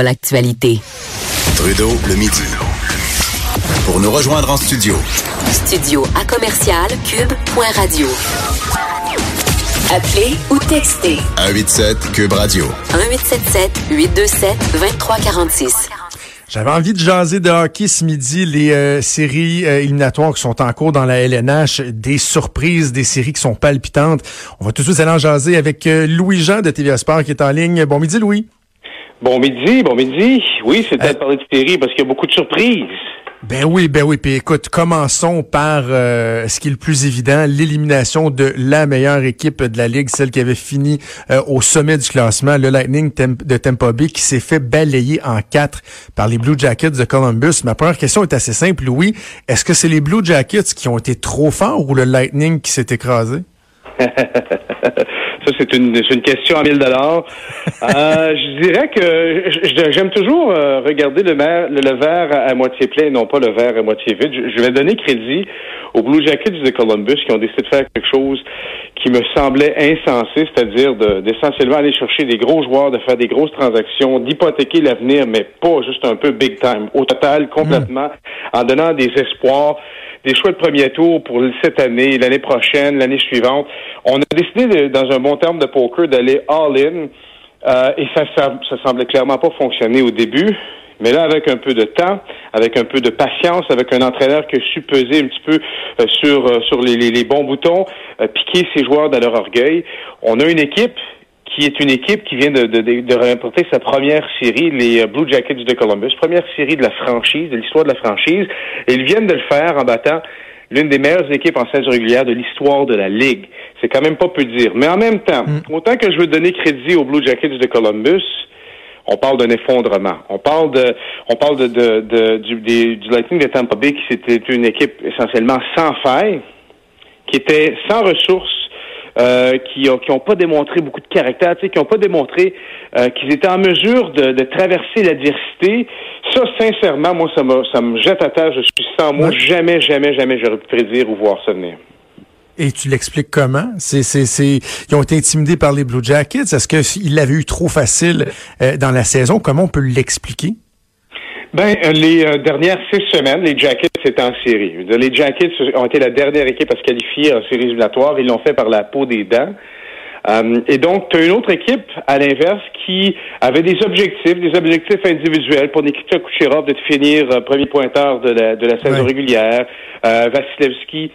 L'actualité. Trudeau le midi. Pour nous rejoindre en studio. Studio à commercial cube.radio. Appelez ou textez. 187 cube radio. 1877 827 2346. J'avais envie de jaser de hockey ce midi, les euh, séries euh, éliminatoires qui sont en cours dans la LNH, des surprises, des séries qui sont palpitantes. On va tout de suite aller en jaser avec euh, Louis-Jean de TVA Sport qui est en ligne. Bon midi Louis. Bon midi, bon midi. Oui, c'est peut-être parler de séries parce qu'il y a beaucoup de surprises. Ben oui, ben oui. Puis écoute, commençons par ce qui est le plus évident, l'élimination de la meilleure équipe de la ligue, celle qui avait fini au sommet du classement, le Lightning de Tampa Bay, qui s'est fait balayer en quatre par les Blue Jackets de Columbus. Ma première question est assez simple, Louis. Est-ce que c'est les Blue Jackets qui ont été trop forts ou le Lightning qui s'est écrasé? Ça, c'est une, une, question à 1000 dollars. Euh, je dirais que j'aime toujours euh, regarder le, le, verre à, moitié plein et non pas le verre à moitié vide. Je, vais donner crédit aux Blue Jackets de Columbus qui ont décidé de faire quelque chose qui me semblait insensé, c'est-à-dire d'essentiellement aller chercher des gros joueurs, de faire des grosses transactions, d'hypothéquer l'avenir, mais pas juste un peu big time. Au total, complètement, en donnant des espoirs des choix de premier tour pour cette année, l'année prochaine, l'année suivante. On a décidé, dans un bon terme de poker, d'aller all-in. Euh, et ça, ça, ça semblait clairement pas fonctionner au début. Mais là, avec un peu de temps, avec un peu de patience, avec un entraîneur qui a su peser un petit peu euh, sur, euh, sur les, les, bons boutons, piquer ses joueurs dans leur orgueil, on a une équipe qui est une équipe qui vient de, de, de, remporter sa première série, les euh, Blue Jackets de Columbus, première série de la franchise, de l'histoire de la franchise. Et ils viennent de le faire en battant l'une des meilleures équipes en saison régulière de l'histoire de la Ligue. C'est quand même pas peu dire. Mais en même temps, mm. autant que je veux donner crédit aux Blue Jackets de Columbus, on parle d'un effondrement. On parle de, on parle de, de, du, du Lightning de Tampa Bay qui c'était une équipe essentiellement sans faille, qui était sans ressources, euh, qui n'ont qui ont pas démontré beaucoup de caractère, qui n'ont pas démontré euh, qu'ils étaient en mesure de, de traverser l'adversité. Ça, sincèrement, moi, ça, me, ça me jette à terre. Je suis sans mots. Jamais, jamais, jamais j'aurais pu prédire ou voir ça venir. Et tu l'expliques comment? C'est, c'est, c'est, ils ont été intimidés par les Blue Jackets. Est-ce qu'ils l'avaient eu trop facile euh, dans la saison? Comment on peut l'expliquer? Ben, euh, les euh, dernières six semaines, les Jackets étaient en série. Les Jackets ont été la dernière équipe à se qualifier en série éliminatoire. Ils l'ont fait par la peau des dents. Euh, et donc, tu as une autre équipe, à l'inverse, qui avait des objectifs, des objectifs individuels pour Nikita Kucherov de finir premier pointeur de la, de la saison régulière. Vasilevski,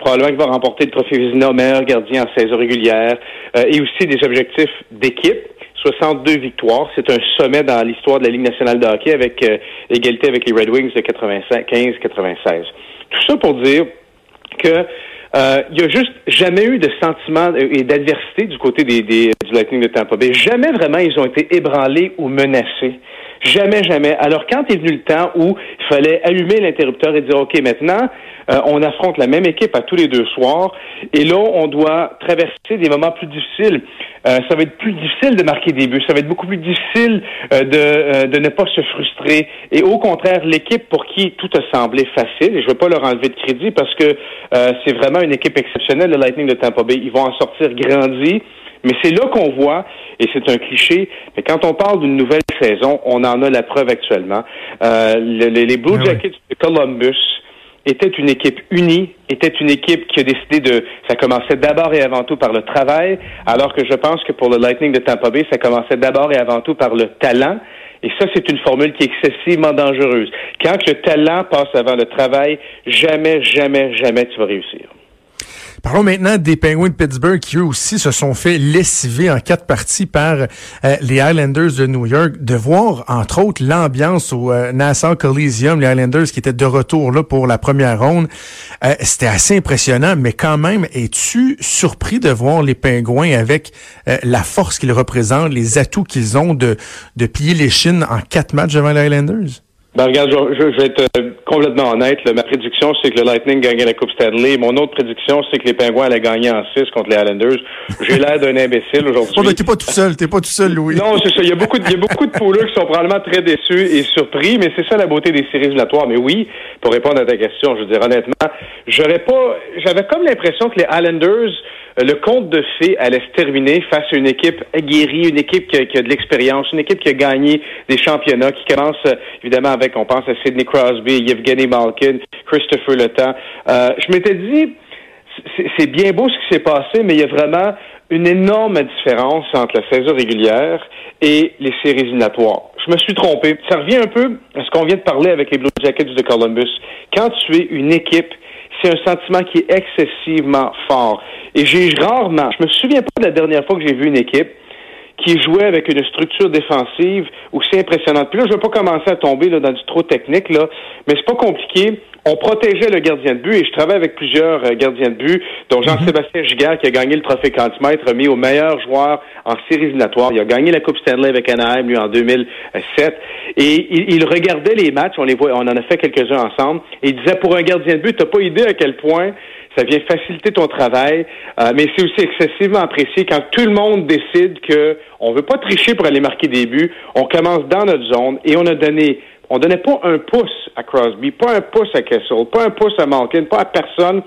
probablement qui va remporter le trophée Vizina meilleur gardien en saison régulière. et aussi des objectifs d'équipe. 62 victoires. C'est un sommet dans l'histoire de la Ligue nationale de hockey avec euh, égalité avec les Red Wings de 95-96. Tout ça pour dire que euh, il n'y a juste jamais eu de sentiment et d'adversité du côté des, des, du Lightning de Tampa Bay. Jamais vraiment ils ont été ébranlés ou menacés. Jamais, jamais. Alors, quand est venu le temps où il fallait allumer l'interrupteur et dire, OK, maintenant, euh, on affronte la même équipe à tous les deux soirs, et là, on doit traverser des moments plus difficiles. Euh, ça va être plus difficile de marquer des buts, ça va être beaucoup plus difficile euh, de, de ne pas se frustrer. Et au contraire, l'équipe pour qui tout a semblé facile, et je ne veux pas leur enlever de crédit parce que c'est vraiment une équipe exceptionnelle, le Lightning de Tampa Bay, ils vont en sortir grandis. Mais c'est là qu'on voit, et c'est un cliché, mais quand on parle d'une nouvelle saison, on en a la preuve actuellement. Euh, les, Blue ah Jackets de Columbus étaient une équipe unie, était une équipe qui a décidé de... Ça commençait d'abord et avant tout par le travail, alors que je pense que pour le Lightning de Tampa Bay, ça commençait d'abord et avant tout par le talent. Et ça, c'est une formule qui est excessivement dangereuse. Quand le talent passe avant le travail, jamais, jamais, jamais tu vas réussir. Parlons maintenant des Penguins de Pittsburgh qui eux aussi se sont fait lessiver en quatre parties par euh, les Islanders de New York. De voir entre autres l'ambiance au euh, Nassau Coliseum, les Islanders qui étaient de retour là pour la première ronde, euh, c'était assez impressionnant. Mais quand même, es-tu surpris de voir les Penguins avec la force qu'ils représentent, les atouts qu'ils ont de de plier les chines en quatre matchs devant les Islanders? Ben, regarde, je, vais être euh, complètement honnête. ma prédiction, c'est que le Lightning gagnait la Coupe Stanley. Mon autre prédiction, c'est que les Pingouins allaient gagner en 6 contre les Islanders. J'ai l'air d'un imbécile aujourd'hui. Oh, t'es pas tout seul, t'es pas tout seul, Louis. Non, c'est ça. Il y a beaucoup de, il y a beaucoup de pouleux qui sont probablement très déçus et surpris, mais c'est ça la beauté des séries éliminatoires. Mais oui, pour répondre à ta question, je veux dire honnêtement, j'aurais pas, j'avais comme l'impression que les Islanders le conte de fées allait se terminer face à une équipe aguerrie, une équipe qui a, de l'expérience, une équipe qui a gagné des championnats, qui commence euh, évidemment avec, on pense à Sidney Crosby, Yevgeny Malkin, Christopher Le Euh, je m'étais dit, c'est bien beau ce qui s'est passé, mais il y a vraiment une énorme différence entre la saison régulière et les séries éliminatoires. Je me suis trompé. Ça revient un peu à ce qu'on vient de parler avec les Blue Jackets de Columbus. Quand tu es une équipe, c'est un sentiment qui est excessivement fort. Et j'ai rarement, je me souviens pas de la dernière fois que j'ai vu une équipe qui jouait avec une structure défensive aussi impressionnante. Puis là, je veux pas commencer à tomber là, dans du trop technique, là, mais c'est pas compliqué on protégeait le gardien de but et je travaille avec plusieurs euh, gardiens de but, dont Jean-Sébastien mhm. Giguère qui a gagné le trophée Cantimètre, remis au meilleur joueur en séries éliminatoires. Il a gagné la Coupe Stanley avec Anaheim, lui, en 2007. Et il, regardait les matchs, on les voit, on en a fait quelques-uns ensemble, et il disait, pour un gardien de but, t'as pas idée à quel point ça vient faciliter ton travail, euh, mais c'est aussi excessivement apprécié quand tout le monde décide que on veut pas tricher pour aller marquer des buts, on commence dans notre zone et on a donné on donnait pas un pouce à Crosby, pas un pouce à Kessel, pas un pouce à Malkin, pas à personne.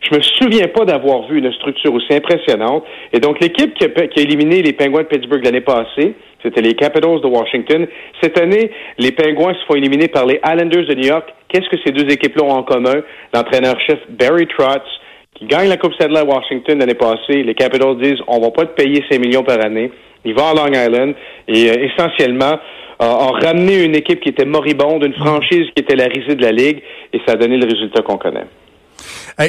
Je me souviens pas d'avoir vu une structure aussi impressionnante. Et donc, l'équipe qui a, éliminé les Penguins de Pittsburgh l'année passée, c'était les Capitals de Washington. Cette année, les Penguins se font éliminer par les Islanders de New York. Qu'est-ce que ces deux équipes-là ont en commun? L'entraîneur-chef Barry Trotz, qui gagne la Coupe Stanley à Washington l'année passée. Les Capitals disent, on va pas te payer 5 millions par année. Il va à Long Island et euh, essentiellement, a, ramené une équipe qui était moribonde, une franchise qui était la risée de la Ligue, et ça a donné le résultat qu'on connaît.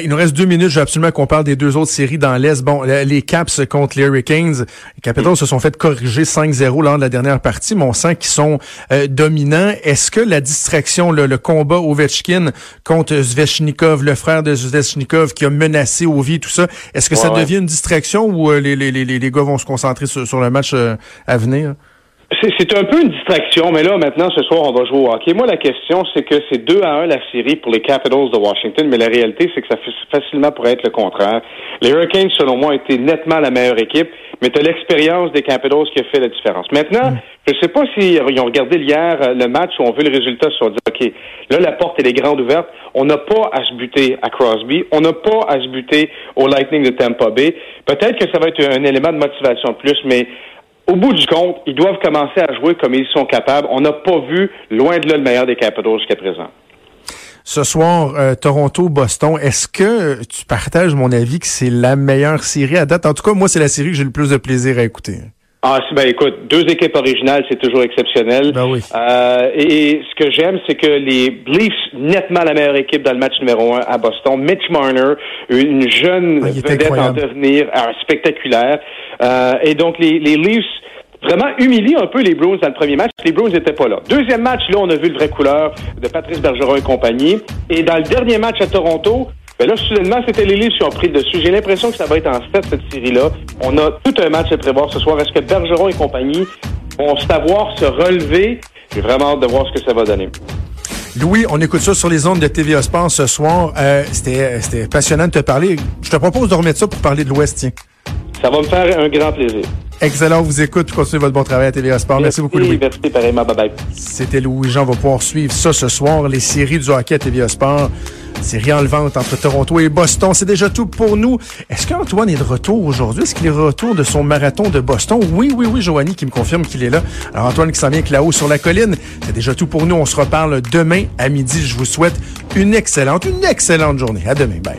Il nous reste deux minutes. Je veux absolument qu'on parle des deux autres séries dans l'Est. Bon, les Caps contre les Hurricanes. Les Capitals se sont fait corriger 5-0 lors de la dernière partie, mais on sent qu'ils sont euh, dominants. Est-ce que la distraction, le, combat Ovechkin contre Zvechnikov, le frère de Zvechnikov qui a menacé Ovi, tout ça, est-ce que ça devient une distraction ou euh, les, les, les, les, gars vont se concentrer sur, le match euh, à venir? C'est un peu une distraction, mais là, maintenant, ce soir, on va jouer au hockey. Moi, la question, c'est que c'est 2 à 1 la série pour les Capitals de Washington, mais la réalité, c'est que ça facilement pourrait être le contraire. Les Hurricanes, selon moi, étaient nettement la meilleure équipe, mais tu l'expérience des Capitals qui a fait la différence. Maintenant, mm. je ne sais pas s'ils ont regardé hier euh, le match où on veut le résultat, sur dire, OK, là, la porte, elle est grande ouverte. On n'a pas à se buter à Crosby. On n'a pas à se buter au Lightning de Tampa Bay. Peut-être que ça va être un élément de motivation de plus, mais au bout du compte, ils doivent commencer à jouer comme ils sont capables. On n'a pas vu, loin de là, le meilleur des Capitals jusqu'à présent. Ce soir, euh, Toronto-Boston, est-ce que tu partages mon avis que c'est la meilleure série à date? En tout cas, moi, c'est la série que j'ai le plus de plaisir à écouter. Ah, ben écoute, deux équipes originales, c'est toujours exceptionnel. Ben oui. Euh, et, ce que j'aime, c'est que les Leafs, nettement la meilleure équipe dans le match numéro un à Boston. Mitch Marner, une jeune ah, vedette en devenir euh, spectaculaire. Euh, et donc les, les Leafs vraiment humilient un peu les Bruins dans le premier match. Les Bruins n'étaient pas là. Deuxième match, là, on a vu le vrai couleur de Patrice Bergeron et compagnie. Et dans le dernier match à Toronto, ben là, soudainement, c'était les Leafs qui ont pris le dessus. J'ai l'impression que ça va être en 7, cette série-là. On a tout un match à prévoir ce soir. Est-ce que Bergeron et compagnie vont savoir se relever? J'ai vraiment hâte de voir ce que ça va donner. Louis, on écoute ça sur les ondes de TVA Sport ce soir. Euh, C'était passionnant de te parler. Je te propose de remettre ça pour parler de l'Ouest, tiens. Ça va me faire un grand plaisir. Excellent, on vous écoute. Continuez votre bon travail à TVA Sport. Merci, beaucoup, Louis. Merci, pareillement. Bye bye. C'était Louis-Jean. On va pouvoir suivre ça ce soir, les séries du hockey à TVA Sport. Série enlevante entre Toronto et Boston. C'est déjà tout pour nous. Est-ce qu'Antoine est de retour aujourd'hui? Est-ce qu'il est de retour de son marathon de Boston? Oui, oui, oui, Joanie qui me confirme qu'il est là. Alors Antoine qui s'en vient là-haut sur la colline. C'est déjà tout pour nous. On se reparle demain à midi. Je vous souhaite une excellente, une excellente journée. À demain. Bye.